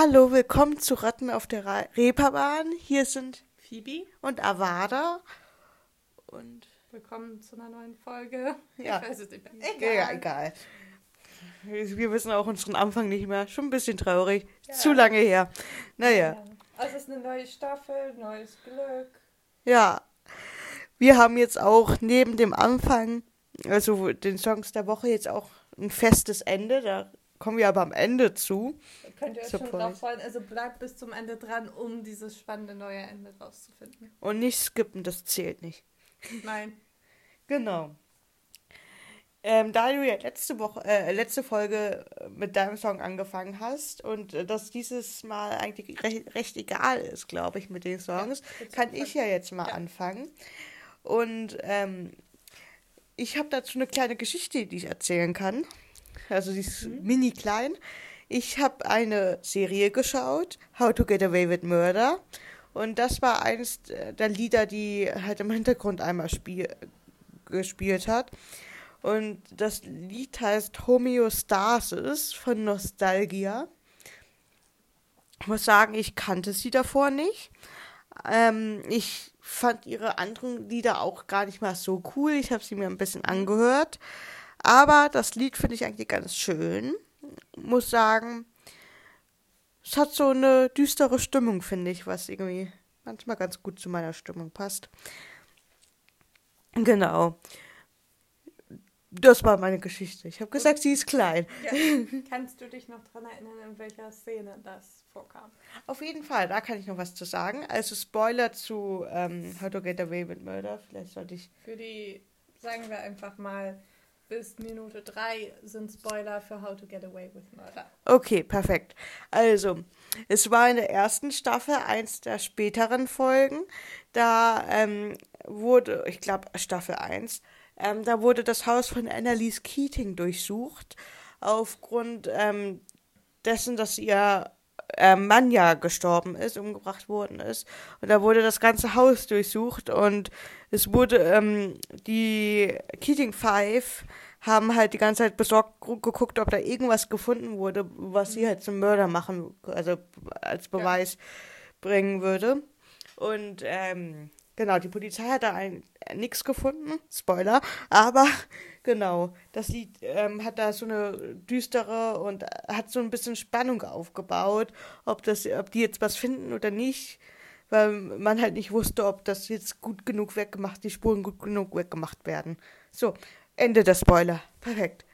Hallo, willkommen zu Ratten auf der Re Reeperbahn. Hier sind Phoebe und Avada. Und willkommen zu einer neuen Folge. Ja. Ich weiß es nicht mehr. egal. Ja, egal. Wir wissen auch unseren Anfang nicht mehr. Schon ein bisschen traurig. Ja. Zu lange her. Naja, Ja. Also es ist eine neue Staffel, neues Glück. ja. Wir haben jetzt auch neben dem Anfang, also den Songs der Woche, jetzt auch ein festes Ende. Da kommen wir aber am Ende zu. Könnt ihr euch Surprise. schon drauf freuen. Also bleibt bis zum Ende dran, um dieses spannende neue Ende rauszufinden. Und nicht skippen, das zählt nicht. Nein. Genau. Ähm, da du ja letzte Woche, äh, letzte Folge äh, mit deinem Song angefangen hast und äh, dass dieses Mal eigentlich recht, recht egal ist, glaube ich, mit den Songs, jetzt kann ich ja jetzt mal Ja. anfangen. Und ähm, ich habe dazu eine kleine Geschichte, die ich erzählen kann. Also sie ist Mhm. mini klein. Ich habe eine Serie geschaut, How to Get Away with Murder. Und das war eines der Lieder, die halt im Hintergrund einmal spiel gespielt hat. Und das Lied heißt Homöostasis von Nostalgia. Ich muss sagen, ich kannte sie davor nicht. Ähm, ich fand ihre anderen Lieder auch gar nicht mal so cool. Ich habe sie mir ein bisschen angehört. Aber das Lied finde ich eigentlich ganz schön. Muss sagen, es hat so eine düstere Stimmung, finde ich, was irgendwie manchmal ganz gut zu meiner Stimmung passt. Genau. Das war meine Geschichte. Ich habe gesagt, sie ist klein. Ja. Kannst du dich noch daran erinnern, in welcher Szene das vorkam? Auf jeden Fall, da kann ich noch was zu sagen. Also Spoiler zu ähm, How to Get Away with Murder. Vielleicht sollte ich. Für die, sagen wir einfach mal, bis Minute 3 sind Spoiler für How to Get Away with Murder. Okay, perfekt. Also, es war in der ersten Staffel, eins der späteren Folgen. Da ähm, wurde, ich glaube Staffel 1, ähm, da wurde das Haus von Annalise Keating durchsucht. Aufgrund ähm, dessen, dass ihr äh, Mann ja gestorben ist, umgebracht worden ist. Und da wurde das ganze Haus durchsucht und es wurde, ähm, die Keating Five haben halt die ganze Zeit besorgt gu- geguckt, ob da irgendwas gefunden wurde, was sie halt zum Mörder machen, also als Beweis bringen würde. Und ähm, genau, die Polizei hat da ein, äh, nichts gefunden, Spoiler, aber genau, das Lied ähm, hat da so eine düstere und äh, hat so ein bisschen Spannung aufgebaut, ob das, ob die jetzt was finden oder nicht, weil man halt nicht wusste, ob das jetzt gut genug weggemacht, die Spuren gut genug weggemacht werden. So, Ende der Spoiler. Perfekt.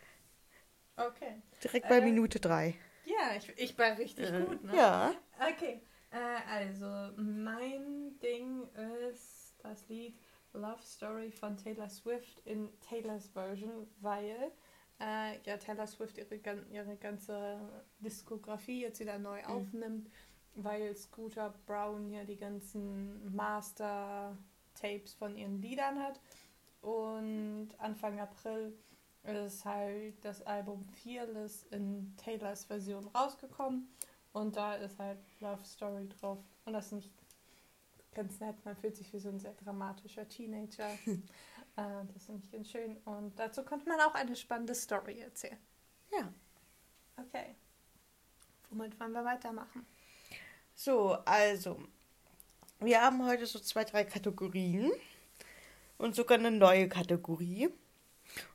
Okay. Direkt bei Äh, Minute drei. Ja, ich, ich war richtig gut, ne? Ja. Okay, äh, also mein Ding ist das Lied Love Story von Taylor Swift in Taylors Version, weil äh, ja Taylor Swift ihre, ihre ganze Diskografie jetzt wieder neu Mhm. aufnimmt, weil Scooter Brown hier die ganzen Master-Tapes von ihren Liedern hat. Und Anfang April ist halt das Album Fearless in Taylors Version rausgekommen. Und da ist halt Love Story drauf. Und das ist nicht ganz nett. Man fühlt sich wie so ein sehr dramatischer Teenager. äh, das finde ich ganz schön. Und dazu konnte man auch eine spannende Story erzählen. Ja. Okay. Womit wollen wir weitermachen? So, also. Wir haben heute so zwei, drei Kategorien. Und sogar eine neue Kategorie.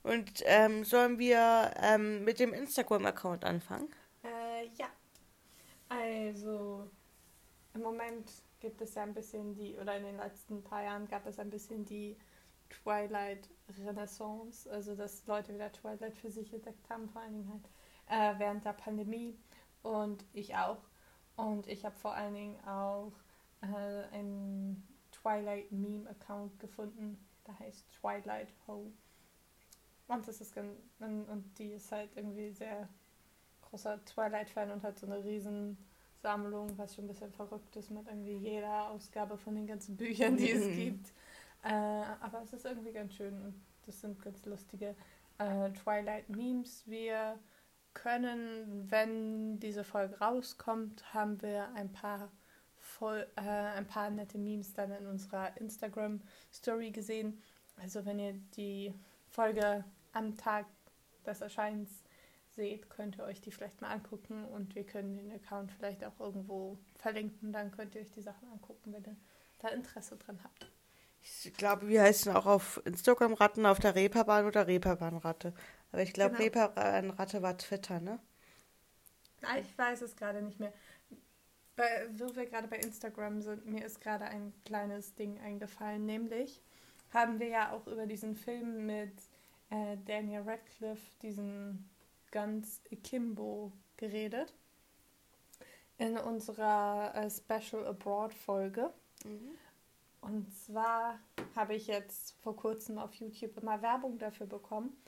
Und ähm, sollen wir ähm, mit dem Instagram-Account anfangen? Äh, ja. Also, im Moment gibt es ja ein bisschen die, oder in den letzten paar Jahren gab es ein bisschen die Twilight-Renaissance, also dass Leute wieder Twilight für sich entdeckt haben, vor allen Dingen halt äh, während der Pandemie und ich auch. Und ich habe vor allen Dingen auch äh, einen Twilight-Meme-Account gefunden, der heißt Twilight Ho. Und das ist ganz, und und die ist halt irgendwie sehr großer Twilight-Fan und hat so eine riesen Sammlung, was schon ein bisschen verrückt ist mit irgendwie jeder Ausgabe von den ganzen Büchern, die es Mhm. gibt. Äh, aber es ist irgendwie ganz schön und das sind ganz lustige äh, Twilight-Memes. Wir können, wenn diese Folge rauskommt, haben wir ein paar voll, äh, ein paar nette Memes dann in unserer Instagram-Story gesehen. Also wenn ihr die Folge am Tag des Erscheinens seht, könnt ihr euch die vielleicht mal angucken und wir können den Account vielleicht auch irgendwo verlinken. Dann könnt ihr euch die Sachen angucken, wenn ihr da Interesse dran habt. Ich glaube, wir heißen auch auf Instagram Ratten auf der Reeperbahn oder Reeperbahnratte. Aber ich glaube, Genau. Reeperbahnratte war Twitter, ne? Ah, ich weiß es gerade nicht mehr. Bei, wo wir gerade bei Instagram sind, mir ist gerade ein kleines Ding eingefallen, nämlich haben wir ja auch über diesen Film mit äh, Daniel Radcliffe, diesen Guns Akimbo, geredet. In unserer äh, Special Abroad Folge. Und zwar habe ich jetzt vor kurzem auf YouTube immer Werbung dafür bekommen,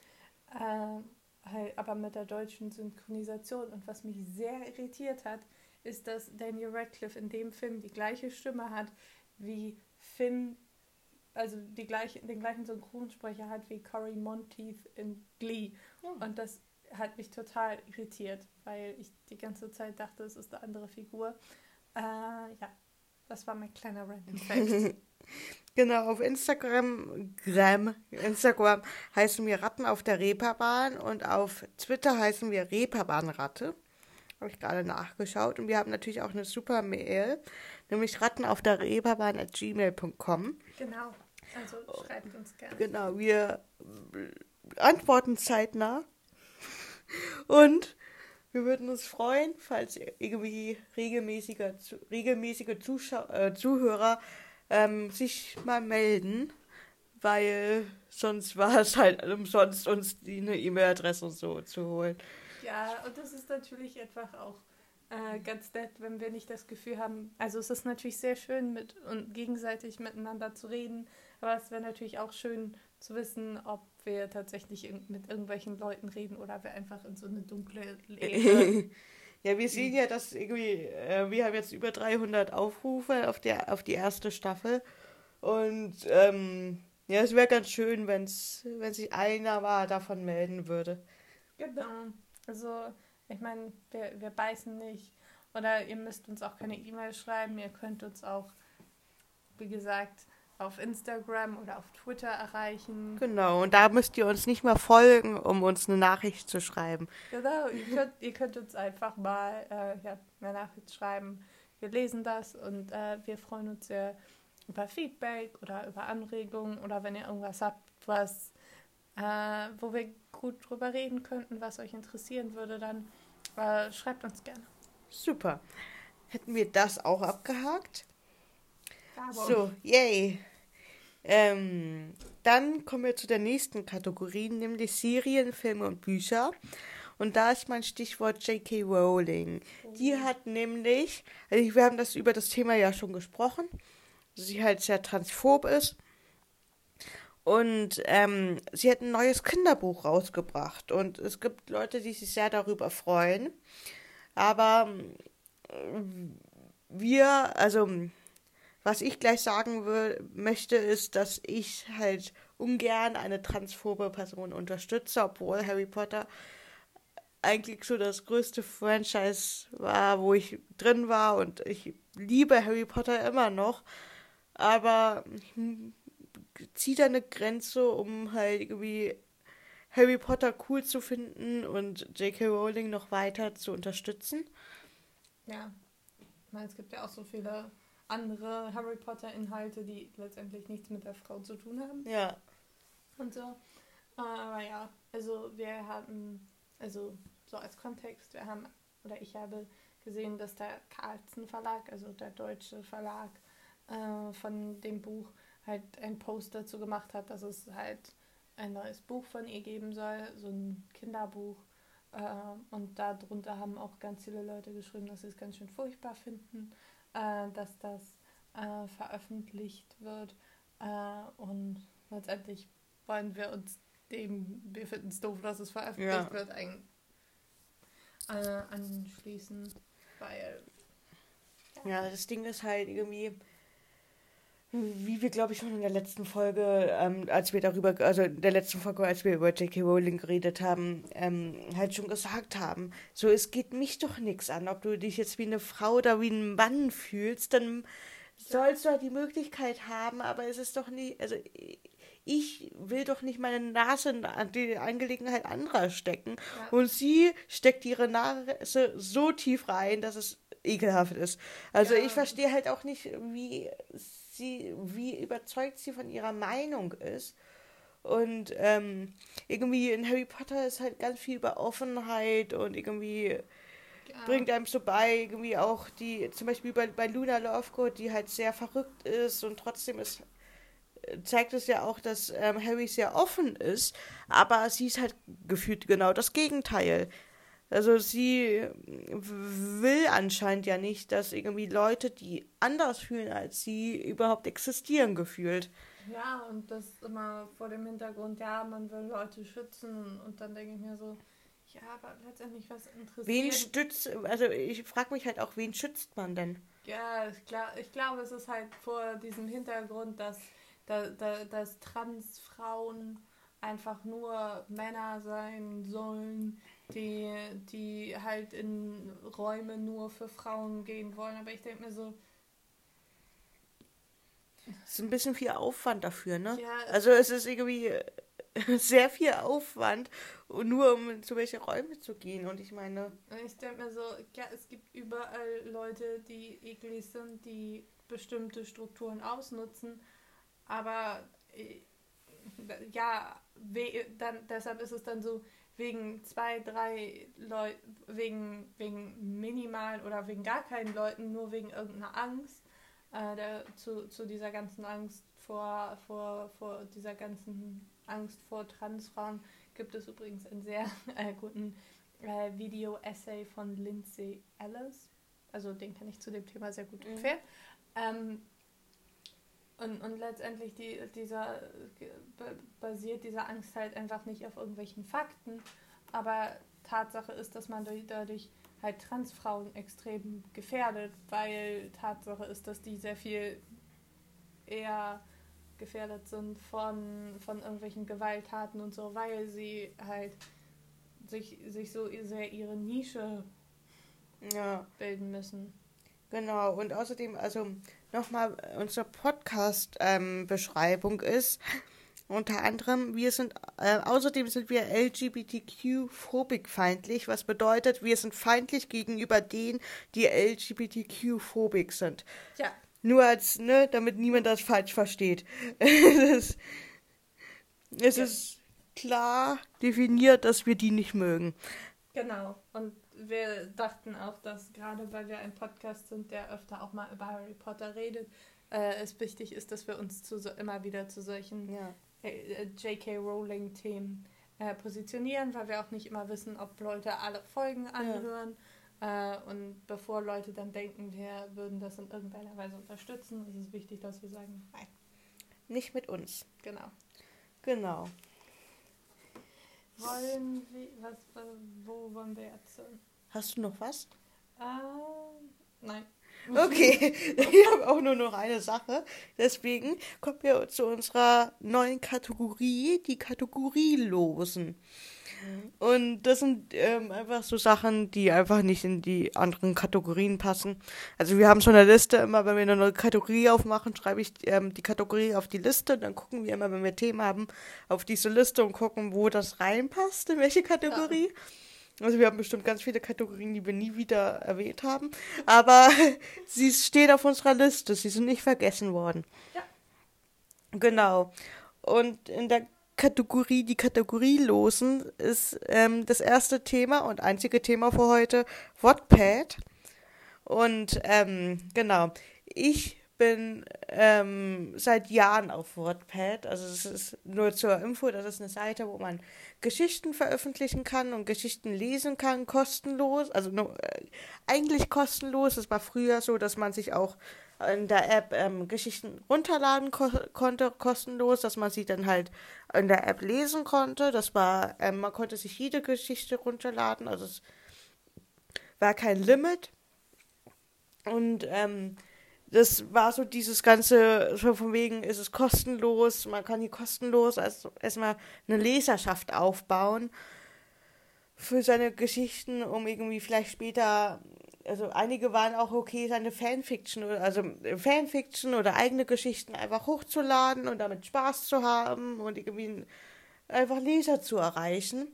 äh, aber mit der deutschen Synchronisation. Und was mich sehr irritiert hat, ist, dass Daniel Radcliffe in dem Film die gleiche Stimme hat wie Finn, also die gleiche, den gleichen Synchronsprecher hat wie Cory Monteith in Glee. Und das hat mich total irritiert, weil ich die ganze Zeit dachte, es ist eine andere Figur. Äh, ja, das war mein kleiner Random Fact. Genau, auf Instagram, Gram, Instagram heißen wir Ratten auf der Reeperbahn und auf Twitter heißen wir Reeperbahnratte. Habe ich gerade nachgeschaut. Und wir haben natürlich auch eine super Mail, nämlich ratten auf der Reeperbahn at gmail.com. genau, also schreibt uns gerne. Genau, wir antworten zeitnah. Und wir würden uns freuen, falls irgendwie regelmäßiger, regelmäßige Zuschau äh, Zuhörer ähm, sich mal melden, weil sonst war es halt umsonst, uns die eine E-Mail-Adresse und so zu holen. Ja, und das ist natürlich einfach auch äh, ganz nett, wenn wir nicht das Gefühl haben. Also es ist natürlich sehr schön mit und gegenseitig miteinander zu reden, aber es wäre natürlich auch schön zu wissen, ob wir tatsächlich irg- mit irgendwelchen Leuten reden oder wir einfach in so eine dunkle Leere. ja, wir sehen ja, dass irgendwie, äh, wir haben jetzt über 300 Aufrufe auf, der, auf die erste Staffel. Und ähm, ja, es wäre ganz schön, wenn's, wenn sich einer mal davon melden würde. genau. Also ich meine, wir, wir beißen nicht. Oder ihr müsst uns auch keine E-Mail schreiben. Ihr könnt uns auch, wie gesagt, auf Instagram oder auf Twitter erreichen. Genau, und da müsst ihr uns nicht mehr folgen, um uns eine Nachricht zu schreiben. Genau, ihr könnt, ihr könnt uns einfach mal äh, ja, eine Nachricht schreiben. Wir lesen das und äh, wir freuen uns sehr über Feedback oder über Anregungen oder wenn ihr irgendwas habt, was, äh, wo wir gut drüber reden könnten, was euch interessieren würde, dann äh, schreibt uns gerne. Super. Hätten wir das auch abgehakt? Werbung. So, yay. Ähm, dann kommen wir zu der nächsten Kategorie, nämlich Serien, Filme und Bücher. Und da ist mein Stichwort J.K. Rowling. Die hat nämlich, also wir haben das über das Thema ja schon gesprochen, dass sie halt sehr transphob ist. Und ähm, sie hat ein neues Kinderbuch rausgebracht. Und es gibt Leute, die sich sehr darüber freuen. Aber ähm, wir, also was ich gleich sagen will, möchte, ist, dass ich halt ungern eine transphobe Person unterstütze, obwohl Harry Potter eigentlich so das größte Franchise war, wo ich drin war und ich liebe Harry Potter immer noch, aber ziehe da eine Grenze, um halt irgendwie Harry Potter cool zu finden und J.K. Rowling noch weiter zu unterstützen. Ja, ich meine, es gibt ja auch so viele andere Harry Potter-Inhalte, die letztendlich nichts mit der Frau zu tun haben. Ja. und so. Aber ja, also wir haben, also so als Kontext, wir haben, oder ich habe gesehen, dass der Carlsen Verlag, also der deutsche Verlag äh, von dem Buch, halt ein Post dazu gemacht hat, dass es halt ein neues Buch von ihr geben soll, so ein Kinderbuch. Äh, und darunter haben auch ganz viele Leute geschrieben, dass sie es ganz schön furchtbar finden, äh, dass das äh, veröffentlicht wird. Äh, und letztendlich wollen wir uns dem, wir finden es doof, dass es veröffentlicht Ja. wird, ein, anschließen, weil Ja, das Ding ist halt irgendwie, wie wir, glaube ich, schon in der letzten Folge, ähm, als wir darüber, also in der letzten Folge, als wir über J.K. Rowling geredet haben, ähm, halt schon gesagt haben, so, es geht mich doch nichts an, ob du dich jetzt wie eine Frau oder wie ein Mann fühlst, dann sollst du halt die Möglichkeit haben, aber es ist doch nicht, also ich will doch nicht meine Nase an die Angelegenheit anderer stecken. Ja. Und sie steckt ihre Nase so tief rein, dass es ekelhaft ist. Also ja. ich verstehe halt auch nicht, wie sie, wie überzeugt sie von ihrer Meinung ist. Und ähm, irgendwie in Harry Potter ist halt ganz viel über Offenheit und irgendwie bringt einem so bei, irgendwie auch die, zum Beispiel bei, bei Luna Lovegood, die halt sehr verrückt ist und trotzdem ist zeigt es ja auch, dass ähm, Harry sehr offen ist, aber sie ist halt gefühlt genau das Gegenteil. Also sie will anscheinend ja nicht, dass irgendwie Leute, die anders fühlen als sie, überhaupt existieren gefühlt. Ja, und das immer vor dem Hintergrund, ja, man will Leute schützen und dann denke ich mir so, ja, aber letztendlich was interessiert. Wen stützt, also ich frage mich halt auch, wen schützt man denn? Ja, ich, glaub, ich glaube, es ist halt vor diesem Hintergrund, dass da, da, dass Transfrauen einfach nur Männer sein sollen, die, die halt in Räume nur für Frauen gehen wollen. Aber ich denke mir so. Es ist ein bisschen viel Aufwand dafür, ne? Ja, also es ist irgendwie sehr viel Aufwand, nur um so welche Räume zu gehen. Und ich meine. Ich denke mir so, ja, es gibt überall Leute, die eklig sind, die bestimmte Strukturen ausnutzen aber äh, ja, dann, deshalb ist es dann so, wegen zwei, drei Leuten, wegen, wegen minimalen oder wegen gar keinen Leuten, nur wegen irgendeiner Angst, äh, der, zu, zu dieser ganzen Angst vor, vor, vor dieser ganzen Angst vor Transfrauen gibt es übrigens einen sehr äh, guten äh, Video-Essay von Lindsay Ellis. Also den kann ich zu dem Thema sehr gut mhm. empfehlen. Mhm. Ähm, und, und letztendlich die, dieser basiert diese Angst halt einfach nicht auf irgendwelchen Fakten. Aber Tatsache ist, dass man dadurch halt Transfrauen extrem gefährdet, weil Tatsache ist, dass die sehr viel eher gefährdet sind von, von irgendwelchen Gewalttaten und so, weil sie halt sich, sich so sehr ihre Nische ja. bilden müssen. Genau, und außerdem, also nochmal unsere Podcast-Beschreibung ähm, ist unter anderem, wir sind, äh, außerdem sind wir LGBTQ-phobik-feindlich, was bedeutet, wir sind feindlich gegenüber denen, die LGBTQ-phobik sind. Ja. Nur als, ne, damit niemand das falsch versteht. es ist, es ja. ist klar definiert, dass wir die nicht mögen. Genau. Und wir dachten auch, dass gerade weil wir ein Podcast sind, der öfter auch mal über Harry Potter redet, äh, es wichtig ist, dass wir uns zu so, immer wieder zu solchen ja. äh, J.K. Rowling-Themen äh, positionieren, weil wir auch nicht immer wissen, ob Leute alle Folgen anhören. Ja. Äh, und bevor Leute dann denken, wir würden das in irgendeiner Weise unterstützen, ist es wichtig, dass wir sagen, nein. Nicht mit uns. Genau. Genau. Wollen wir, was, wo wollen wir jetzt? Hast du noch was? Äh, nein. Okay, ich habe auch nur noch eine Sache. Deswegen kommen wir zu unserer neuen Kategorie, die Kategorielosen. Und das sind ähm, einfach so Sachen, die einfach nicht in die anderen Kategorien passen. Also wir haben so eine Liste, immer wenn wir eine neue Kategorie aufmachen, schreibe ich ähm, die Kategorie auf die Liste. Dann gucken wir immer, wenn wir Themen haben, auf diese Liste und gucken, wo das reinpasst, in welche Kategorie. Ja. Also wir haben bestimmt ganz viele Kategorien, die wir nie wieder erwähnt haben. Aber sie stehen auf unserer Liste. Sie sind nicht vergessen worden. Ja. Genau. Und in der Kategorie, die Kategorielosen, ist ähm, das erste Thema und einzige Thema für heute Wattpad. Und ähm, genau, ich bin ähm, seit Jahren auf Wattpad. Also es ist nur zur Info, das ist eine Seite, wo man Geschichten veröffentlichen kann und Geschichten lesen kann, kostenlos. Also nur, äh, eigentlich kostenlos. Es war früher so, dass man sich auch in der App ähm, Geschichten runterladen ko konnte, kostenlos, dass man sie dann halt in der App lesen konnte. Das war, ähm, man konnte sich jede Geschichte runterladen, also es war kein Limit. Und ähm, das war so dieses ganze, so von wegen ist es kostenlos, man kann hier kostenlos also erstmal eine Leserschaft aufbauen für seine Geschichten, um irgendwie vielleicht später also einige waren auch okay, seine Fanfiction, also Fanfiction oder eigene Geschichten einfach hochzuladen und damit Spaß zu haben und irgendwie einfach Leser zu erreichen.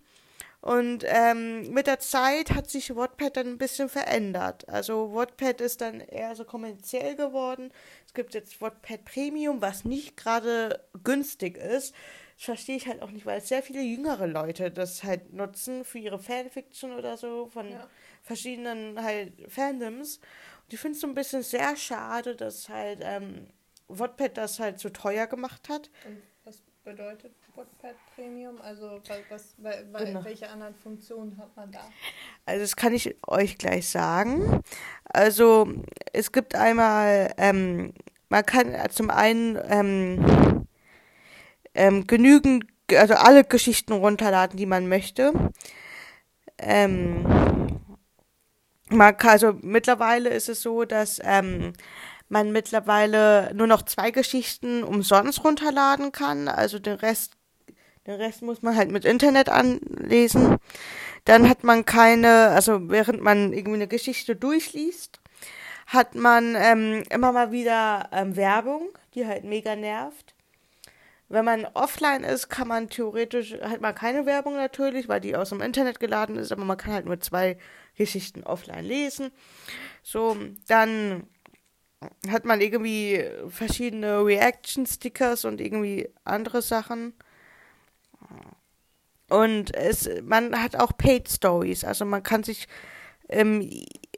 Und ähm, mit der Zeit hat sich Wattpad dann ein bisschen verändert. Also Wattpad ist dann eher so kommerziell geworden. Es gibt jetzt Wattpad Premium, was nicht gerade günstig ist. Das verstehe ich halt auch nicht, weil sehr viele jüngere Leute das halt nutzen für ihre Fanfiction oder so von ja. verschiedenen halt Fandoms. Und ich finde es so ein bisschen sehr schade, dass halt ähm, Wattpad das halt so teuer gemacht hat. Und was bedeutet Wattpad Premium? Also was, was, genau. welche anderen Funktionen hat man da? Also das kann ich euch gleich sagen. Also es gibt einmal, ähm, man kann zum einen ähm, ähm, genügend, also alle Geschichten runterladen, die man möchte. Ähm, man kann, also mittlerweile ist es so, dass ähm, man mittlerweile nur noch zwei Geschichten umsonst runterladen kann. Also den Rest, den Rest muss man halt mit Internet anlesen. Dann hat man keine, also während man irgendwie eine Geschichte durchliest, hat man ähm, immer mal wieder ähm, Werbung, die halt mega nervt. Wenn man offline ist, kann man theoretisch, hat man keine Werbung natürlich, weil die aus dem Internet geladen ist, aber man kann halt nur zwei Geschichten offline lesen. So, dann hat man irgendwie verschiedene Reaction-Stickers und irgendwie andere Sachen. Und es, man hat auch Paid Stories, also man kann sich im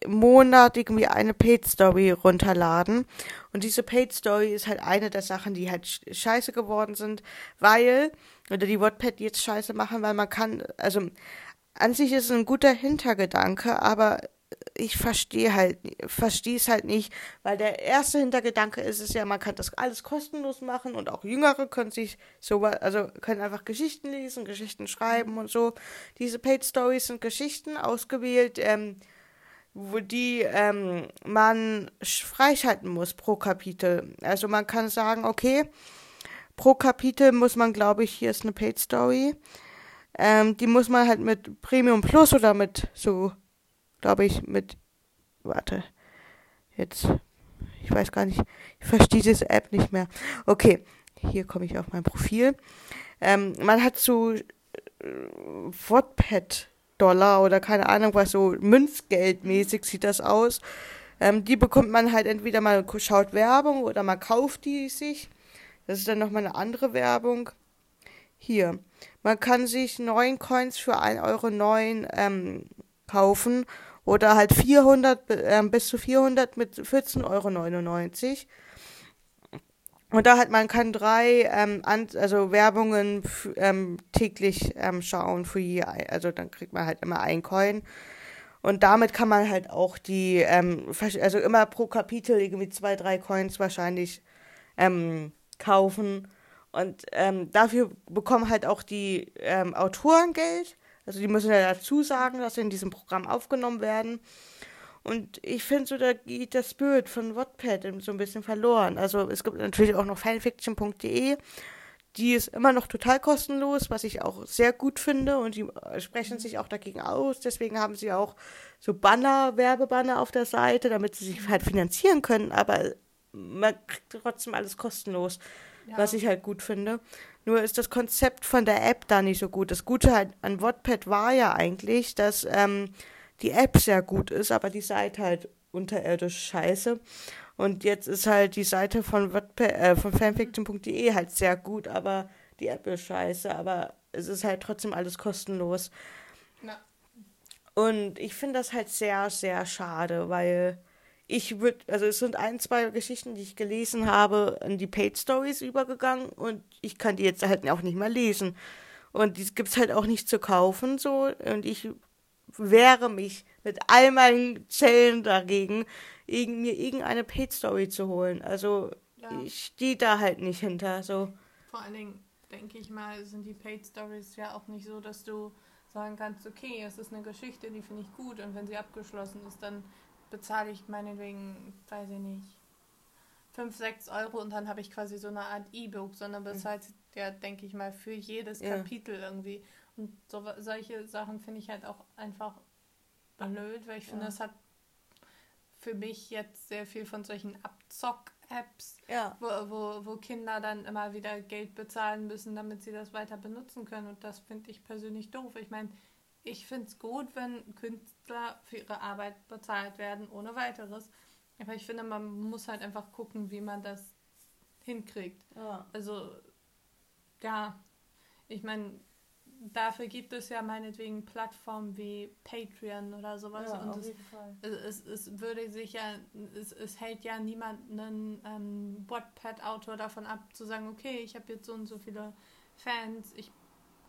Monat irgendwie eine Paid Story runterladen. Und diese Paid Story ist halt eine der Sachen, die halt scheiße geworden sind, weil, oder die WordPad jetzt scheiße machen, weil man kann, also an sich ist es ein guter Hintergedanke, aber ich verstehe halt, verstehe es halt nicht, weil der erste Hintergedanke ist es ja, man kann das alles kostenlos machen und auch Jüngere können sich so, also können einfach Geschichten lesen, Geschichten schreiben und so. Diese Paid Stories sind Geschichten ausgewählt, ähm, wo die ähm, man freischalten muss pro Kapitel. Also man kann sagen, okay, pro Kapitel muss man, glaube ich, hier ist eine Paid Story. Ähm, die muss man halt mit Premium Plus oder mit so glaube ich, mit. Warte. Jetzt. Ich weiß gar nicht. Ich verstehe diese App nicht mehr. Okay. Hier komme ich auf mein Profil. Ähm, man hat so äh, Wattpad Dollar oder keine Ahnung was, so Münzgeldmäßig sieht das aus. Ähm, die bekommt man halt entweder mal schaut Werbung oder man kauft die sich. Das ist dann nochmal eine andere Werbung. Hier. Man kann sich neun Coins für 1,09 Euro ähm, kaufen oder halt 400, äh, bis zu 400 mit 14,99 Euro. Und da hat man kann drei ähm, an, also Werbungen ähm, täglich ähm, schauen für je, also dann kriegt man halt immer ein Coin. Und damit kann man halt auch die, ähm, also immer pro Kapitel irgendwie zwei, drei Coins wahrscheinlich ähm, kaufen. Und ähm, dafür bekommen halt auch die ähm, Autoren Geld. Also die müssen ja dazu sagen, dass sie in diesem Programm aufgenommen werden. Und ich finde so, da geht das Bild von Wattpad so ein bisschen verloren. Also es gibt natürlich auch noch fanfiction.de. Die ist immer noch total kostenlos, was ich auch sehr gut finde. Und die sprechen sich auch dagegen aus. Deswegen haben sie auch so Banner, Werbebanner auf der Seite, damit sie sich halt finanzieren können. Aber man kriegt trotzdem alles kostenlos, ja. was ich halt gut finde. Nur ist das Konzept von der App da nicht so gut. Das Gute halt an Wattpad war ja eigentlich, dass ähm, die App sehr gut ist, aber die Seite halt unterirdisch scheiße. Und jetzt ist halt die Seite von, Wattpad, äh, von fanfiction.de halt sehr gut, aber die App ist scheiße, aber es ist halt trotzdem alles kostenlos. Na. Und ich finde das halt sehr, sehr schade, weil ich würde, also es sind ein, zwei Geschichten, die ich gelesen habe, in die Paid Stories übergegangen und ich kann die jetzt halt auch nicht mehr lesen. Und die gibt es halt auch nicht zu kaufen, so. Und ich wehre mich mit all meinen Zellen dagegen, mir irgendeine Paid Story zu holen. Also ja. ich stehe da halt nicht hinter, so. Vor allen Dingen, denke ich mal, sind die Paid Stories ja auch nicht so, dass du sagen kannst, okay, es ist eine Geschichte, die finde ich gut und wenn sie abgeschlossen ist, dann bezahle ich meinetwegen, weiß ich nicht, 5, 6 Euro und dann habe ich quasi so eine Art E-Book, sondern bezahlt ja, denke ich mal, für jedes ja. Kapitel irgendwie. Und so, solche Sachen finde ich halt auch einfach blöd, weil ich finde, ja. das hat für mich jetzt sehr viel von solchen Abzock-Apps, Ja. wo, wo, wo Kinder dann immer wieder Geld bezahlen müssen, damit sie das weiter benutzen können. Und das finde ich persönlich doof. Ich meine, ich finde es gut, wenn Künstler für ihre Arbeit bezahlt werden, ohne weiteres. Aber ich finde, man muss halt einfach gucken, wie man das hinkriegt. Ja. Also, ja, ich meine, dafür gibt es ja meinetwegen Plattformen wie Patreon oder sowas. Ja, und auf es, jeden Fall. es, es würde sich ja, es, es hält ja niemanden ähm, Wattpad-Autor davon ab, zu sagen, okay, ich habe jetzt so und so viele Fans, ich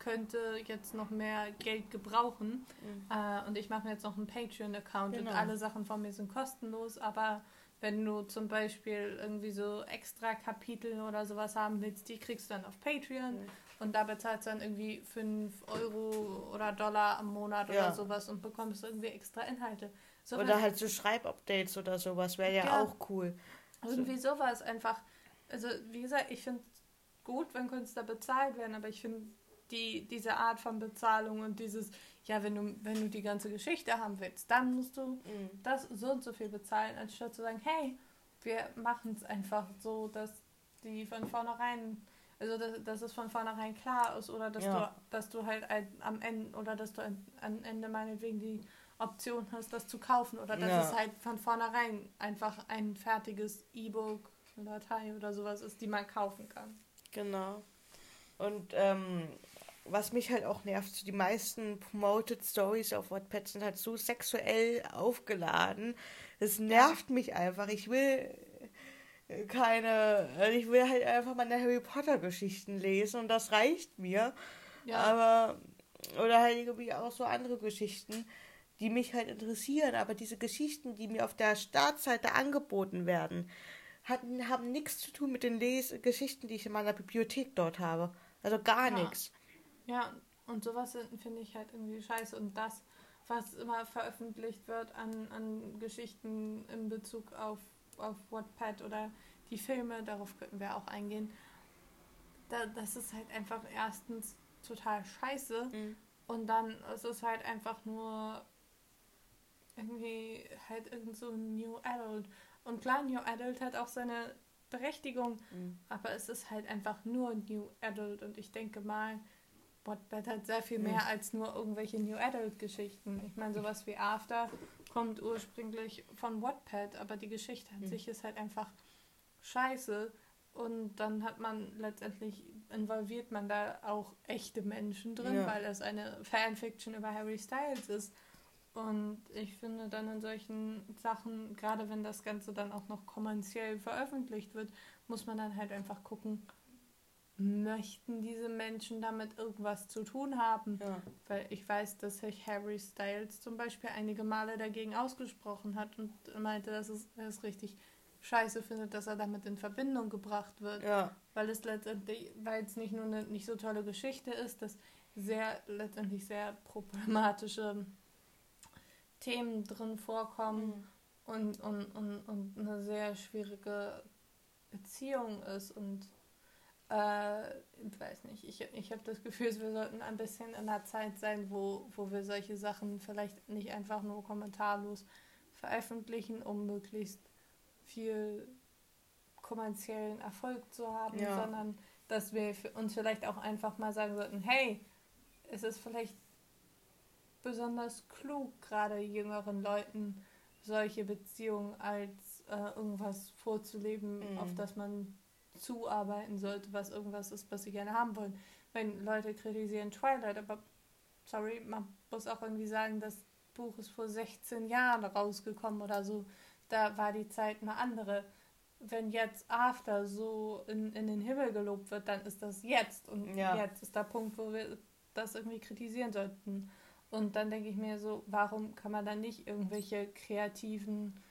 könnte jetzt noch mehr Geld gebrauchen Mhm. äh, und ich mache mir jetzt noch einen Patreon-Account Genau. und alle Sachen von mir sind kostenlos, aber wenn du zum Beispiel irgendwie so extra Kapitel oder sowas haben willst, die kriegst du dann auf Patreon Mhm. und da bezahlst du dann irgendwie 5 Euro oder Dollar am Monat Ja. oder sowas und bekommst irgendwie extra Inhalte. Sowas Oder halt so Schreibupdates oder sowas wäre ja, Ja. auch cool. Irgendwie sowas einfach. Also, wie gesagt, ich finde es gut, wenn Künstler bezahlt werden, aber ich finde die, diese Art von Bezahlung und dieses, ja, wenn du, wenn du die ganze Geschichte haben willst, dann musst du Mhm. das so und so viel bezahlen, anstatt zu sagen, hey, wir machen es einfach so, dass die von vornherein, also dass, dass es von vornherein klar ist oder dass Ja. du, dass du halt am Ende oder dass du am Ende meinetwegen die Option hast, das zu kaufen oder dass Ja. es halt von vornherein einfach ein fertiges E-Book, Datei oder sowas ist, die man kaufen kann. Genau. Und ähm, was mich halt auch nervt, die meisten Promoted Stories auf Wattpad sind halt so sexuell aufgeladen. Das nervt mich einfach. Ich will äh, keine, also ich will halt einfach meine Harry Potter Geschichten lesen und das reicht mir. Aber, oder halt irgendwie auch so andere Geschichten, die mich halt interessieren. Aber diese Geschichten, die mir auf der Startseite angeboten werden, hatten, haben nichts zu tun mit den Les Geschichten, die ich in meiner Bibliothek dort habe. Also gar Ja. nichts. Ja, und sowas finde ich halt irgendwie scheiße. Und das, was immer veröffentlicht wird an, an Geschichten in Bezug auf, auf Wattpad oder die Filme, darauf könnten wir auch eingehen, da, das ist halt einfach erstens total scheiße Mhm. und dann ist es halt einfach nur irgendwie halt irgend so ein New Adult. Und klar, New Adult hat auch seine Berechtigung, Mhm. aber es ist halt einfach nur New Adult und ich denke mal, Wattpad hat sehr viel mehr als nur irgendwelche New Adult Geschichten. Ich meine, sowas wie After kommt ursprünglich von Wattpad, aber die Geschichte an Mhm. sich ist halt einfach scheiße und dann hat man letztendlich involviert man da auch echte Menschen drin, Ja. weil es eine Fanfiction über Harry Styles ist. Und ich finde dann in solchen Sachen, gerade wenn das Ganze dann auch noch kommerziell veröffentlicht wird, muss man dann halt einfach gucken, möchten diese Menschen damit irgendwas zu tun haben? Ja. Weil ich weiß, dass sich Harry Styles zum Beispiel einige Male dagegen ausgesprochen hat und meinte, dass es, er es richtig scheiße findet, dass er damit in Verbindung gebracht wird. Ja. Weil es letztendlich, weil es nicht nur eine nicht so tolle Geschichte ist, dass sehr letztendlich sehr problematische Themen drin vorkommen Mhm. und, und, und, und eine sehr schwierige Beziehung ist und äh, ich weiß nicht, ich, ich habe das Gefühl, wir sollten ein bisschen in einer Zeit sein, wo, wo wir solche Sachen vielleicht nicht einfach nur kommentarlos veröffentlichen, um möglichst viel kommerziellen Erfolg zu haben, Ja. sondern dass wir für uns vielleicht auch einfach mal sagen sollten, hey, es ist vielleicht besonders klug, gerade jüngeren Leuten solche Beziehungen als äh, irgendwas vorzuleben, Mhm. auf das man zuarbeiten sollte, was irgendwas ist, was sie gerne haben wollen. Wenn Leute kritisieren Twilight, aber sorry, man muss auch irgendwie sagen, das Buch ist vor 16 Jahren rausgekommen oder so. Da war die Zeit eine andere. Wenn jetzt After so in, in den Himmel gelobt wird, dann ist das jetzt. Und Ja. jetzt ist der Punkt, wo wir das irgendwie kritisieren sollten. Und dann denke ich mir so, warum kann man dann nicht irgendwelche kreativen,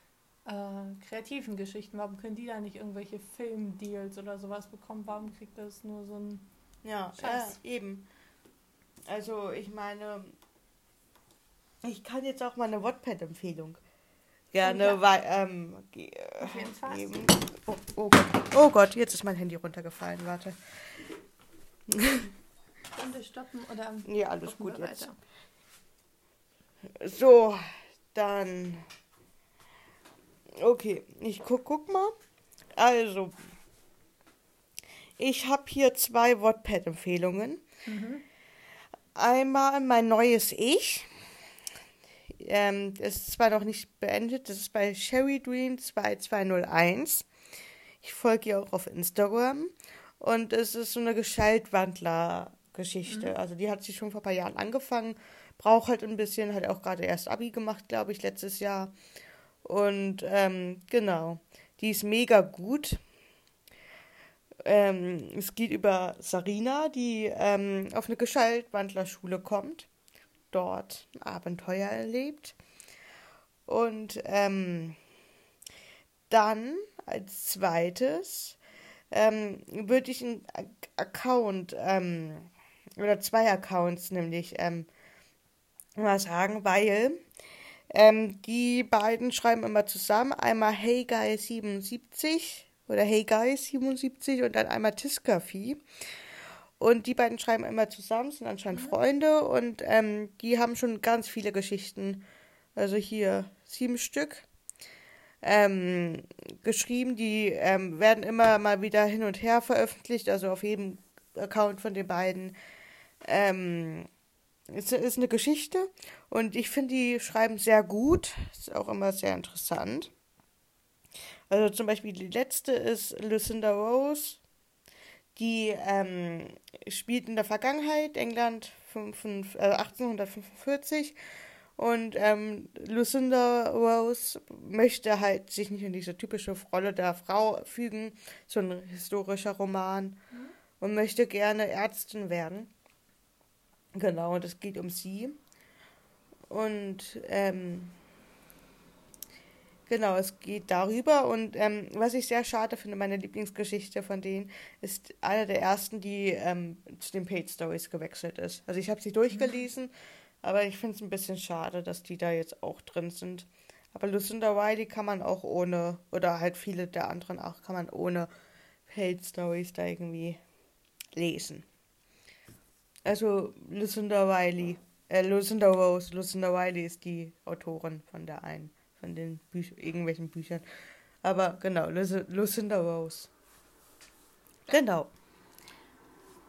äh, kreativen Geschichten, warum können die da nicht irgendwelche Filmdeals oder sowas bekommen? Warum kriegt das nur so ein. Ja, Scheiß. ja, eben. Also, ich meine, ich kann jetzt auch mal eine Wattpad-Empfehlung gerne Ja. wei- ähm, ge geben. Oh, oh Gott. Oh Gott, jetzt ist mein Handy runtergefallen, warte. Können wir stoppen oder Nee, alles gut jetzt. weiter? So, dann Okay, ich guck, guck mal. Also, ich habe hier zwei Wattpad-Empfehlungen. Mhm. Einmal mein neues Ich. Ähm, das ist zwar noch nicht beendet, das ist bei Sherry Dream 2201. Ich folge ihr auch auf Instagram. Und es ist so eine Gestaltwandler-Geschichte. Mhm. Also die hat sie schon vor ein paar Jahren angefangen. Braucht halt ein bisschen, hat auch gerade erst Abi gemacht, glaube ich, letztes Jahr. Und ähm, genau, die ist mega gut. Ähm, es geht über Sarina, die ähm, auf eine Gestaltwandlerschule kommt, dort Abenteuer erlebt. Und ähm, dann als zweites ähm, würde ich einen Account ähm, oder zwei Accounts nämlich ähm, mal sagen, weil ähm, die beiden schreiben immer zusammen. Einmal Hey Guys 77 oder Hey Guys 77 und dann einmal Tiskafi. Und die beiden schreiben immer zusammen, sind anscheinend Freunde und ähm, die haben schon ganz viele Geschichten, also hier sieben Stück, ähm, geschrieben. Die ähm, werden immer mal wieder hin und her veröffentlicht, also auf jedem Account von den beiden. Ähm, es ist eine Geschichte und ich finde, die schreiben sehr gut. Ist auch immer sehr interessant. Also zum Beispiel die letzte ist Lucinda Rose. Die ähm, spielt in der Vergangenheit, England 5, äh, 1845. Und ähm, Lucinda Rose möchte halt sich nicht in diese typische Rolle der Frau fügen, so ein historischer Roman, mhm. und möchte gerne Ärztin werden. Genau, und es geht um sie. Und ähm, genau, es geht darüber. Und ähm, was ich sehr schade finde, meine Lieblingsgeschichte von denen ist eine der ersten, die ähm, zu den Page Stories gewechselt ist. Also ich habe sie durchgelesen, mhm. aber ich finde es ein bisschen schade, dass die da jetzt auch drin sind. Aber Lucinda Wiley kann man auch ohne, oder halt viele der anderen auch, kann man ohne Page Stories da irgendwie lesen. Also Lucinda Wiley, äh, Lucinda Rose, Lucinda Wiley ist die Autorin von der einen, von den Büch irgendwelchen Büchern. Aber genau, Lucinda Rose. Genau.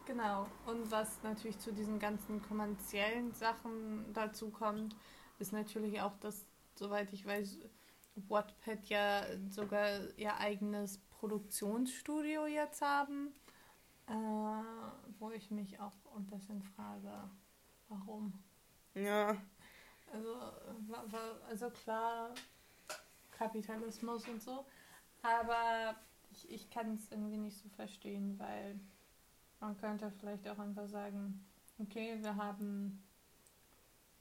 Genau. Und was natürlich zu diesen ganzen kommerziellen Sachen dazu kommt, ist natürlich auch, dass, soweit ich weiß, Wattpad ja sogar ihr eigenes Produktionsstudio jetzt haben äh, wo ich mich auch ein bisschen frage, warum. Ja. Also, also klar, Kapitalismus und so, aber ich, ich kann es irgendwie nicht so verstehen, weil man könnte vielleicht auch einfach sagen, okay, wir haben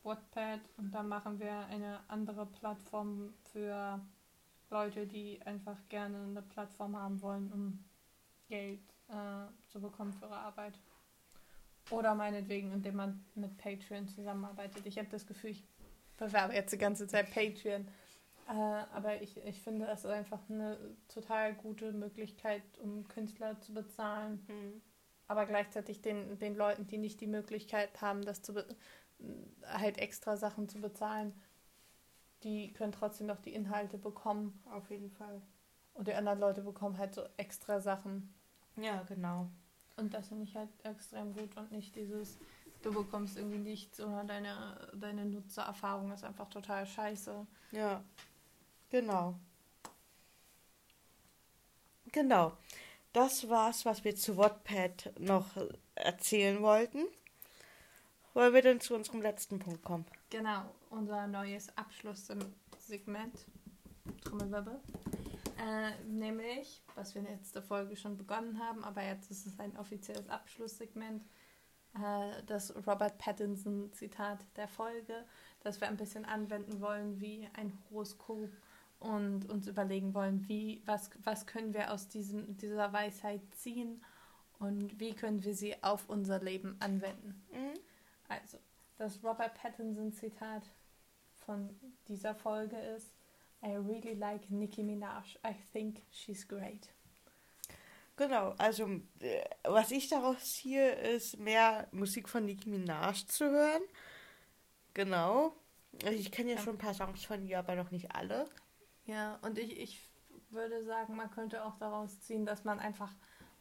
Wattpad und dann machen wir eine andere Plattform für Leute, die einfach gerne eine Plattform haben wollen, um Geld zu bekommen für ihre Arbeit. Oder meinetwegen, indem man mit Patreon zusammenarbeitet. Ich habe das Gefühl, ich bewerbe jetzt die ganze Zeit Patreon. Äh, aber ich, ich finde, das ist einfach eine total gute Möglichkeit, um Künstler zu bezahlen. Mhm. Aber gleichzeitig den, den Leuten, die nicht die Möglichkeit haben, das zu halt extra Sachen zu bezahlen, die können trotzdem noch die Inhalte bekommen. Auf jeden Fall. Und die anderen Leute bekommen halt so extra Sachen. Ja, genau. Und das finde ich halt extrem gut und nicht dieses, du bekommst irgendwie nichts oder deine, deine Nutzererfahrung ist einfach total scheiße. Ja, genau. Genau. Das war's, was wir zu Wattpad noch erzählen wollten. Wollen wir denn zu unserem letzten Punkt kommen? Genau, unser neues Abschlusssegment. Trommelwirbel. Äh, nämlich, was wir in letzter Folge schon begonnen haben, aber jetzt ist es ein offizielles Abschlusssegment, äh, das Robert Pattinson-Zitat der Folge, das wir ein bisschen anwenden wollen wie ein Horoskop und uns überlegen wollen, wie, was, was können wir aus diesem, dieser Weisheit ziehen und wie können wir sie auf unser Leben anwenden. Mhm. Also, das Robert Pattinson-Zitat von dieser Folge ist, I really like Nicki Minaj. I think she's great. Genau, also äh, was ich daraus ziehe, ist mehr Musik von Nicki Minaj zu hören. Genau. Also ich kenne ja, ja, schon ein paar Songs von ihr, aber noch nicht alle. Ja, und ich, ich würde sagen, man könnte auch daraus ziehen, dass man einfach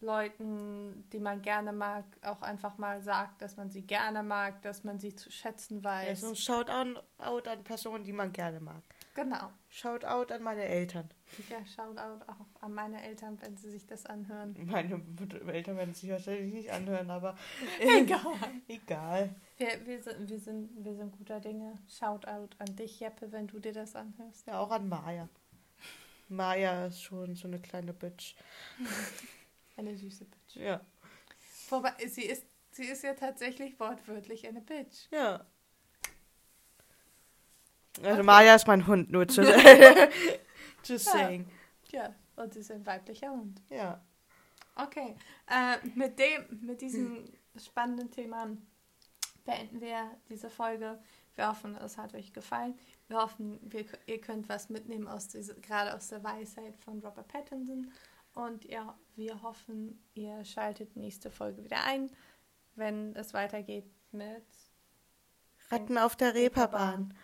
Leuten, die man gerne mag, auch einfach mal sagt, dass man sie gerne mag, dass man sie zu schätzen weiß. Ja, so ein Shoutout an Personen, die man gerne mag. Genau. Shoutout an meine Eltern. Ja, Shoutout auch an meine Eltern, wenn sie sich das anhören. Meine Eltern werden sich wahrscheinlich nicht anhören, aber egal. egal. Wir, wir, sind, wir, sind, wir sind guter Dinge. Shoutout an dich, Jeppe, wenn du dir das anhörst. Ja, auch an Maya. Maya ist schon so eine kleine Bitch. Eine süße Bitch. Ja. Wobei, sie ist, sie ist ja tatsächlich wortwörtlich eine Bitch. Ja. Also okay. Maya ist mein Hund, nur zu, zu saying. Ja, und sie ist ein weiblicher Hund. Ja. Okay, äh, mit dem, mit diesem spannenden Thema beenden wir diese Folge. Wir hoffen, es hat euch gefallen. Wir hoffen, wir, ihr könnt was mitnehmen aus diese, gerade aus der Weisheit von Robert Pattinson. Und ja, wir hoffen, ihr schaltet nächste Folge wieder ein, wenn es weitergeht mit Ratten auf der Reeperbahn. Reeperbahn.